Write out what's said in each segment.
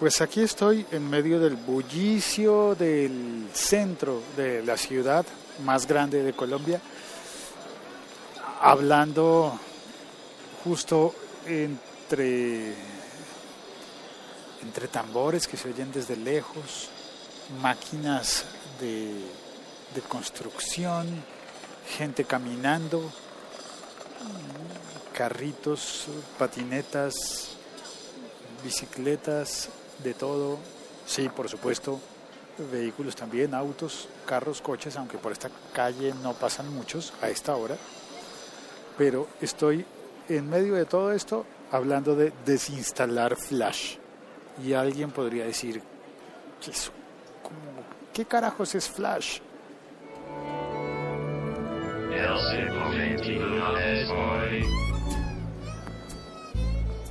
Pues aquí estoy en medio del bullicio del centro de la ciudad más grande de Colombia, hablando justo entre, entre tambores que se oyen desde lejos, máquinas de, de construcción, gente caminando, carritos, patinetas, bicicletas, de todo. Sí, por supuesto, vehículos también, autos, carros, coches, aunque por esta calle no pasan muchos a esta hora. Pero estoy en medio de todo esto hablando de desinstalar Flash. Y alguien podría decir, ¿qué, ¿qué carajos es Flash?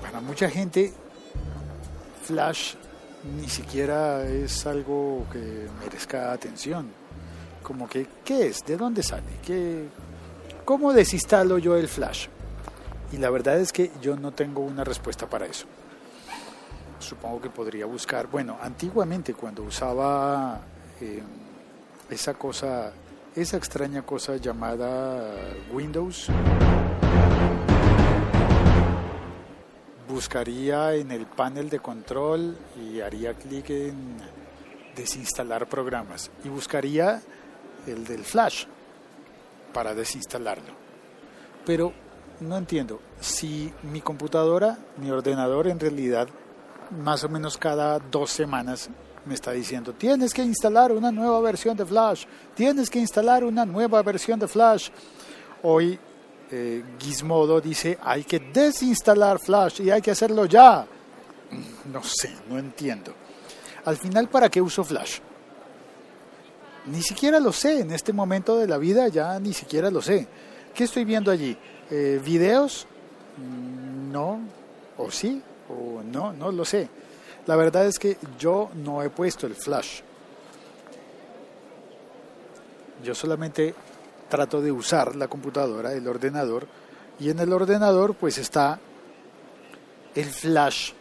Para mucha gente, Flash ni siquiera es algo que merezca atención. Como que, ¿qué es? ¿De dónde sale? ¿Qué, ¿Cómo desinstalo yo el Flash? Y la verdad es que yo no tengo una respuesta para eso. Supongo que podría buscar, bueno, antiguamente cuando usaba eh, esa cosa, esa extraña cosa llamada Windows, buscaría en el panel de control y haría clic en desinstalar programas y buscaría el del flash para desinstalarlo. Pero no entiendo, si mi computadora, mi ordenador en realidad más o menos cada dos semanas me está diciendo, tienes que instalar una nueva versión de Flash, tienes que instalar una nueva versión de Flash. Hoy eh, Gizmodo dice hay que desinstalar Flash y hay que hacerlo ya. No sé, no entiendo. Al final, ¿para qué uso Flash? Ni siquiera lo sé, en este momento de la vida ya ni siquiera lo sé. ¿Qué estoy viendo allí? Eh, ¿Videos? Mm, no, o sí, o no, no lo sé. La verdad es que yo no he puesto el Flash. Yo solamente trato de usar la computadora, el ordenador, y en el ordenador pues está el flash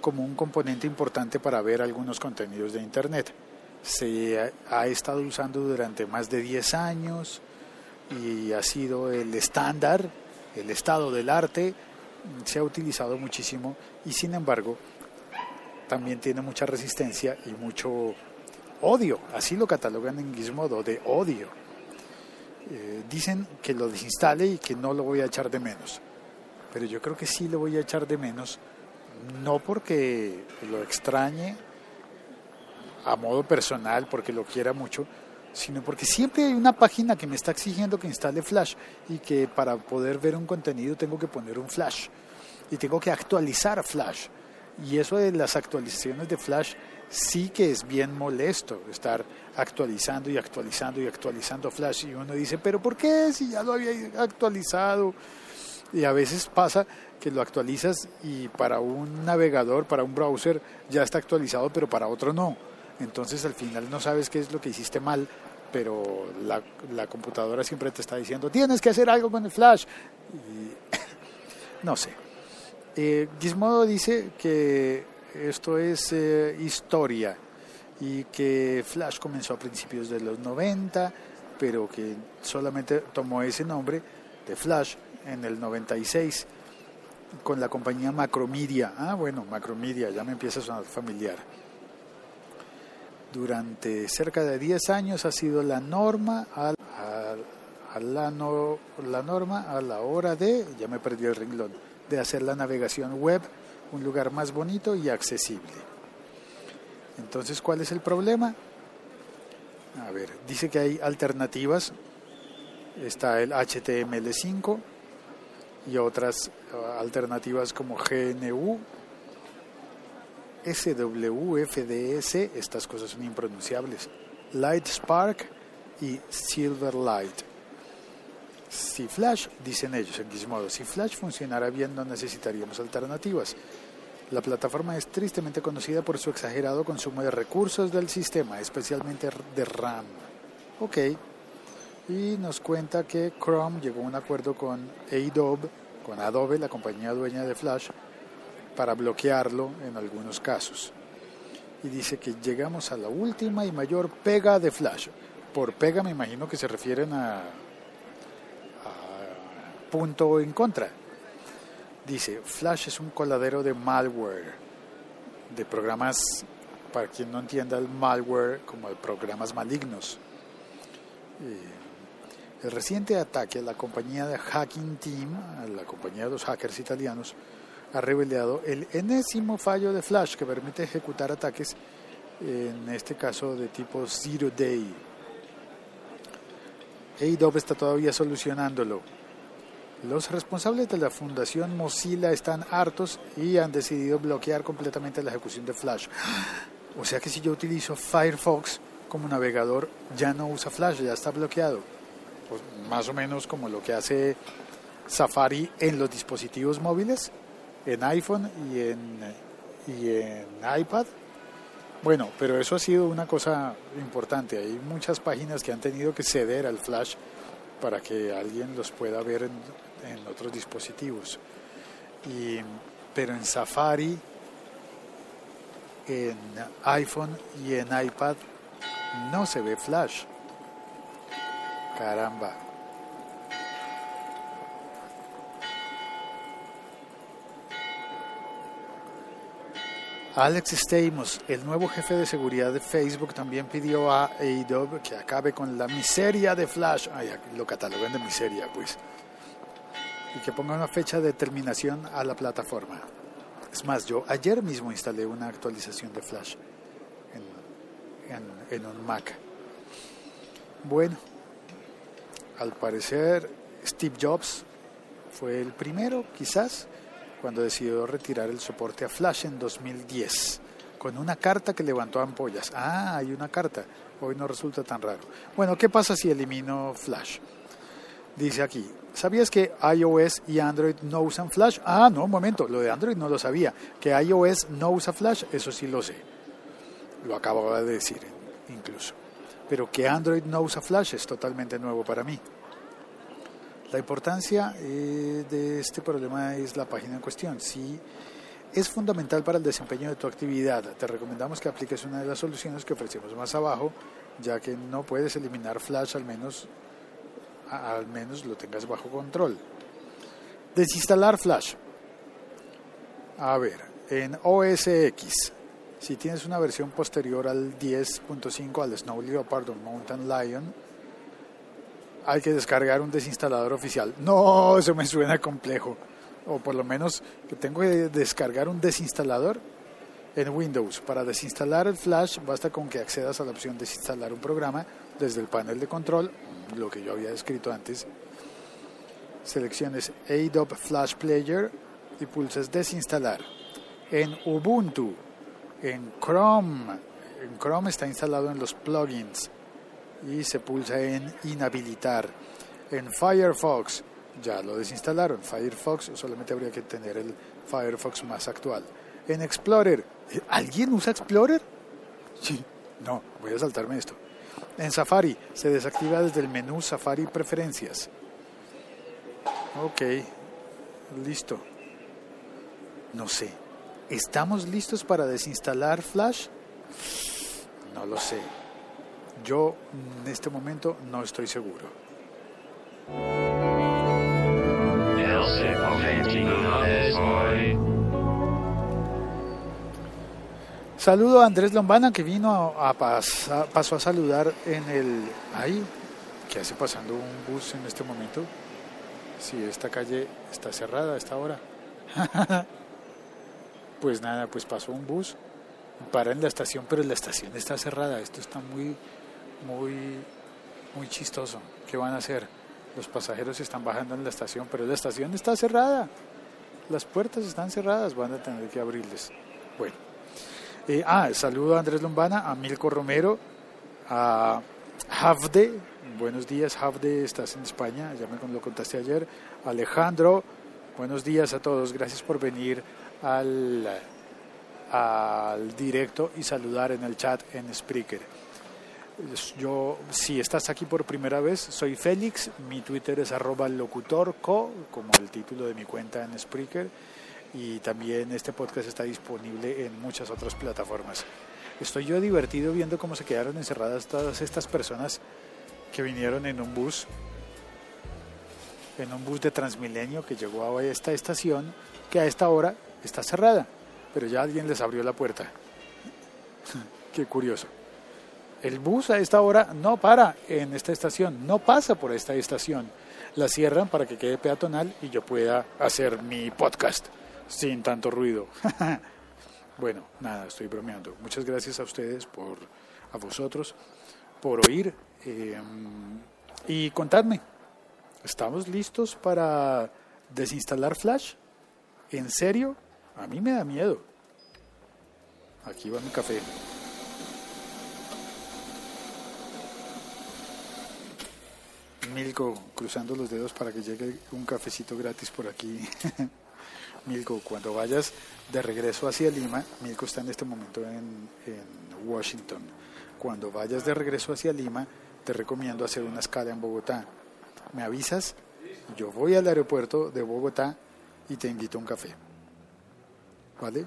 como un componente importante para ver algunos contenidos de Internet. Se ha estado usando durante más de 10 años y ha sido el estándar, el estado del arte, se ha utilizado muchísimo y sin embargo también tiene mucha resistencia y mucho odio, así lo catalogan en Gizmodo, de odio eh, dicen que lo desinstale y que no lo voy a echar de menos. Pero yo creo que sí lo voy a echar de menos, no porque lo extrañe a modo personal, porque lo quiera mucho, sino porque siempre hay una página que me está exigiendo que instale Flash y que para poder ver un contenido tengo que poner un Flash y tengo que actualizar Flash. Y eso de las actualizaciones de Flash sí que es bien molesto estar actualizando y actualizando y actualizando Flash y uno dice, pero ¿por qué si ya lo había actualizado? Y a veces pasa que lo actualizas y para un navegador, para un browser ya está actualizado, pero para otro no. Entonces al final no sabes qué es lo que hiciste mal, pero la, computadora siempre te está diciendo, tienes que hacer algo con el Flash. Y no sé. Eh, Gizmodo dice que esto es eh, historia y que Flash comenzó a principios de los 90, pero que solamente tomó ese nombre de Flash en el 96 con la compañía Macromedia. Ah, bueno, Macromedia, ya me empieza a sonar familiar. Durante cerca de 10 años ha sido la norma a, la, la norma a la hora de, ya me perdí el renglón, de hacer la navegación web un lugar más bonito y accesible. Entonces, ¿cuál es el problema? A ver, dice que hay alternativas. Está el HTML5 y otras uh, alternativas como GNU, SWFDS, estas cosas son impronunciables, Lightspark y Silverlight. Si Flash, dicen ellos en Gizmodo, si Flash funcionara bien no necesitaríamos alternativas. La plataforma es tristemente conocida por su exagerado consumo de recursos del sistema, especialmente de RAM. Ok. Y nos cuenta que Chrome llegó a un acuerdo con Adobe, con Adobe, la compañía dueña de Flash, para bloquearlo en algunos casos. y dice que llegamos a la última y mayor pega de Flash. Por pega me imagino que se refieren a, a punto en contra. Dice, Flash es un coladero de malware, de programas, para quien no entienda el malware, como de programas malignos. El reciente ataque a la compañía de Hacking Team, a la compañía de los hackers italianos, ha revelado el enésimo fallo de Flash que permite ejecutar ataques, en este caso de tipo Zero Day. Adobe está todavía solucionándolo. Los responsables de la fundación Mozilla están hartos y han decidido bloquear completamente la ejecución de Flash. O sea que si yo utilizo Firefox como navegador, ya no usa Flash, ya está bloqueado. Pues más o menos como lo que hace Safari en los dispositivos móviles en iPhone y en, y en iPad. Bueno, pero eso ha sido una cosa importante. Hay muchas páginas que han tenido que ceder al Flash para que alguien los pueda ver en, en otros dispositivos. Y, pero en Safari, en iPhone y en iPad no se ve Flash. Caramba. Alex Stamos, el nuevo jefe de seguridad de Facebook, también pidió a Adobe que acabe con la miseria de Flash. Ay, lo catalogan de miseria, pues. Y que ponga una fecha de terminación a la plataforma. Es más, yo ayer mismo instalé una actualización de Flash en, en, en un Mac. Bueno, al parecer Steve Jobs fue el primero, quizás, cuando decidió retirar el soporte a Flash en 2010, con una carta que levantó ampollas. Ah, hay una carta. Hoy no resulta tan raro. Bueno, ¿qué pasa si elimino Flash? Dice aquí, ¿sabías que iOS y Android no usan Flash? Ah, no, un momento, lo de Android no lo sabía. Que iOS no usa Flash, eso sí lo sé. Lo acababa de decir, incluso. Pero que Android no usa Flash es totalmente nuevo para mí. La importancia eh, de este problema es la página en cuestión. Si es fundamental para el desempeño de tu actividad, te recomendamos que apliques una de las soluciones que ofrecemos más abajo, ya que no puedes eliminar Flash, al menos, al menos lo tengas bajo control. Desinstalar Flash. A ver, en OS X, si tienes una versión posterior al 10.5, al Snow Leopard o Mountain Lion, hay que descargar un desinstalador oficial. No, eso me suena complejo. O por lo menos que tengo que descargar un desinstalador en Windows. Para desinstalar el Flash basta con que accedas a la opción desinstalar un programa desde el panel de control, lo que yo había escrito antes. Selecciones Adobe Flash Player y pulsas desinstalar. En Ubuntu, en Chrome, en Chrome está instalado en los plugins y se pulsa en inhabilitar. En Firefox ya lo desinstalaron. Firefox solamente habría que tener el Firefox más actual. En Explorer, ¿alguien usa Explorer? Sí, no, voy a saltarme esto. En Safari se desactiva desde el menú Safari Preferencias. Ok, listo. No sé. ¿Estamos listos para desinstalar Flash? No lo sé. Yo en este momento no estoy seguro. Saludo a Andrés Lombana que vino a, pasar, pasó a saludar en el... Ahí, ¿qué hace pasando un bus en este momento? Si esta calle está cerrada a esta hora. pues nada, pues pasó un bus, para en la estación, pero la estación está cerrada. Esto está muy muy, muy chistoso. ¿Qué van a hacer? Los pasajeros están bajando en la estación, pero la estación está cerrada. Las puertas están cerradas, van a tener que abrirles. Bueno. Eh, ah, saludo a Andrés Lombana, a Milko Romero, a Havde. Buenos días, Havde, estás en España, ya me lo contaste ayer. Alejandro, buenos días a todos, gracias por venir al, al directo y saludar en el chat en Spreaker. Yo, si estás aquí por primera vez, soy Félix, mi Twitter es arroba locutorco, como el título de mi cuenta en Spreaker, y también este podcast está disponible en muchas otras plataformas. Estoy yo divertido viendo cómo se quedaron encerradas todas estas personas que vinieron en un bus, en un bus de Transmilenio que llegó a esta estación, que a esta hora está cerrada, pero ya alguien les abrió la puerta. Qué curioso. El bus a esta hora no para en esta estación, no pasa por esta estación. La cierran para que quede peatonal y yo pueda hacer mi podcast sin tanto ruido. bueno, nada, estoy bromeando. Muchas gracias a ustedes por, a vosotros, por oír eh, y contadme. ¿Estamos listos para desinstalar Flash? ¿En serio? A mí me da miedo. Aquí va mi café. Milko cruzando los dedos para que llegue un cafecito gratis por aquí. Milko, cuando vayas de regreso hacia Lima, Milko está en este momento en, Washington. Cuando vayas de regreso hacia Lima, te recomiendo hacer una escala en Bogotá. Me avisas, yo voy al aeropuerto de Bogotá y te invito a un café. ¿Vale?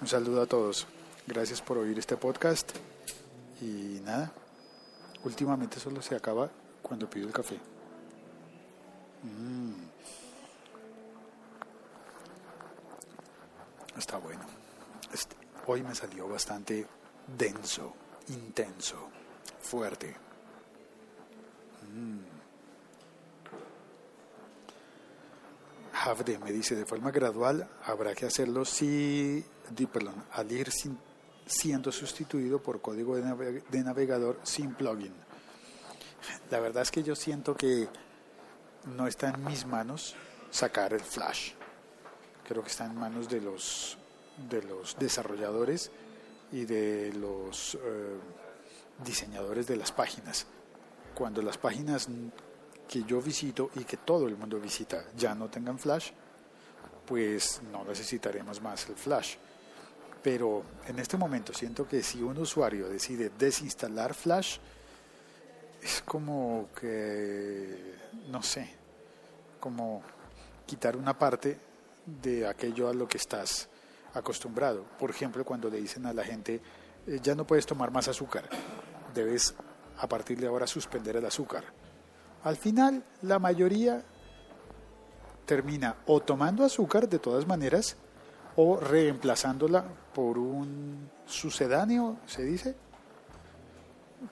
Un saludo a todos. Gracias por oír este podcast. Y nada, últimamente solo se acaba cuando pido el café. Mm. Está bueno. Este, hoy me salió bastante denso, intenso, fuerte. Mm. Havde me dice, de forma gradual habrá que hacerlo si, perdón, al ir siendo sustituido por código de navegador sin plugin. La verdad es que yo siento que no está en mis manos sacar el flash. Creo que está en manos de los, de los desarrolladores y de los eh, diseñadores de las páginas. Cuando las páginas que yo visito y que todo el mundo visita ya no tengan flash, pues no necesitaremos más el flash. Pero en este momento siento que si un usuario decide desinstalar flash, es como que, no sé, como quitar una parte de aquello a lo que estás acostumbrado. Por ejemplo, cuando le dicen a la gente, eh, ya no puedes tomar más azúcar, debes a partir de ahora suspender el azúcar. Al final, la mayoría termina o tomando azúcar de todas maneras o reemplazándola por un sucedáneo, se dice,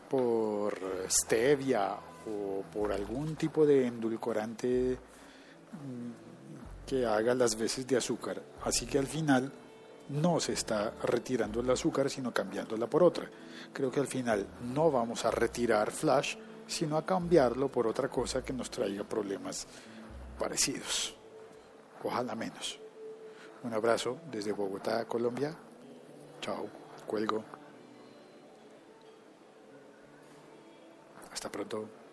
por stevia o por algún tipo de endulcorante mm, que haga las veces de azúcar. Así que al final no se está retirando el azúcar, sino cambiándola por otra. Creo que al final no vamos a retirar flash, sino a cambiarlo por otra cosa que nos traiga problemas parecidos. Ojalá menos. Un abrazo desde Bogotá, Colombia. Chao. Cuelgo. Hasta pronto.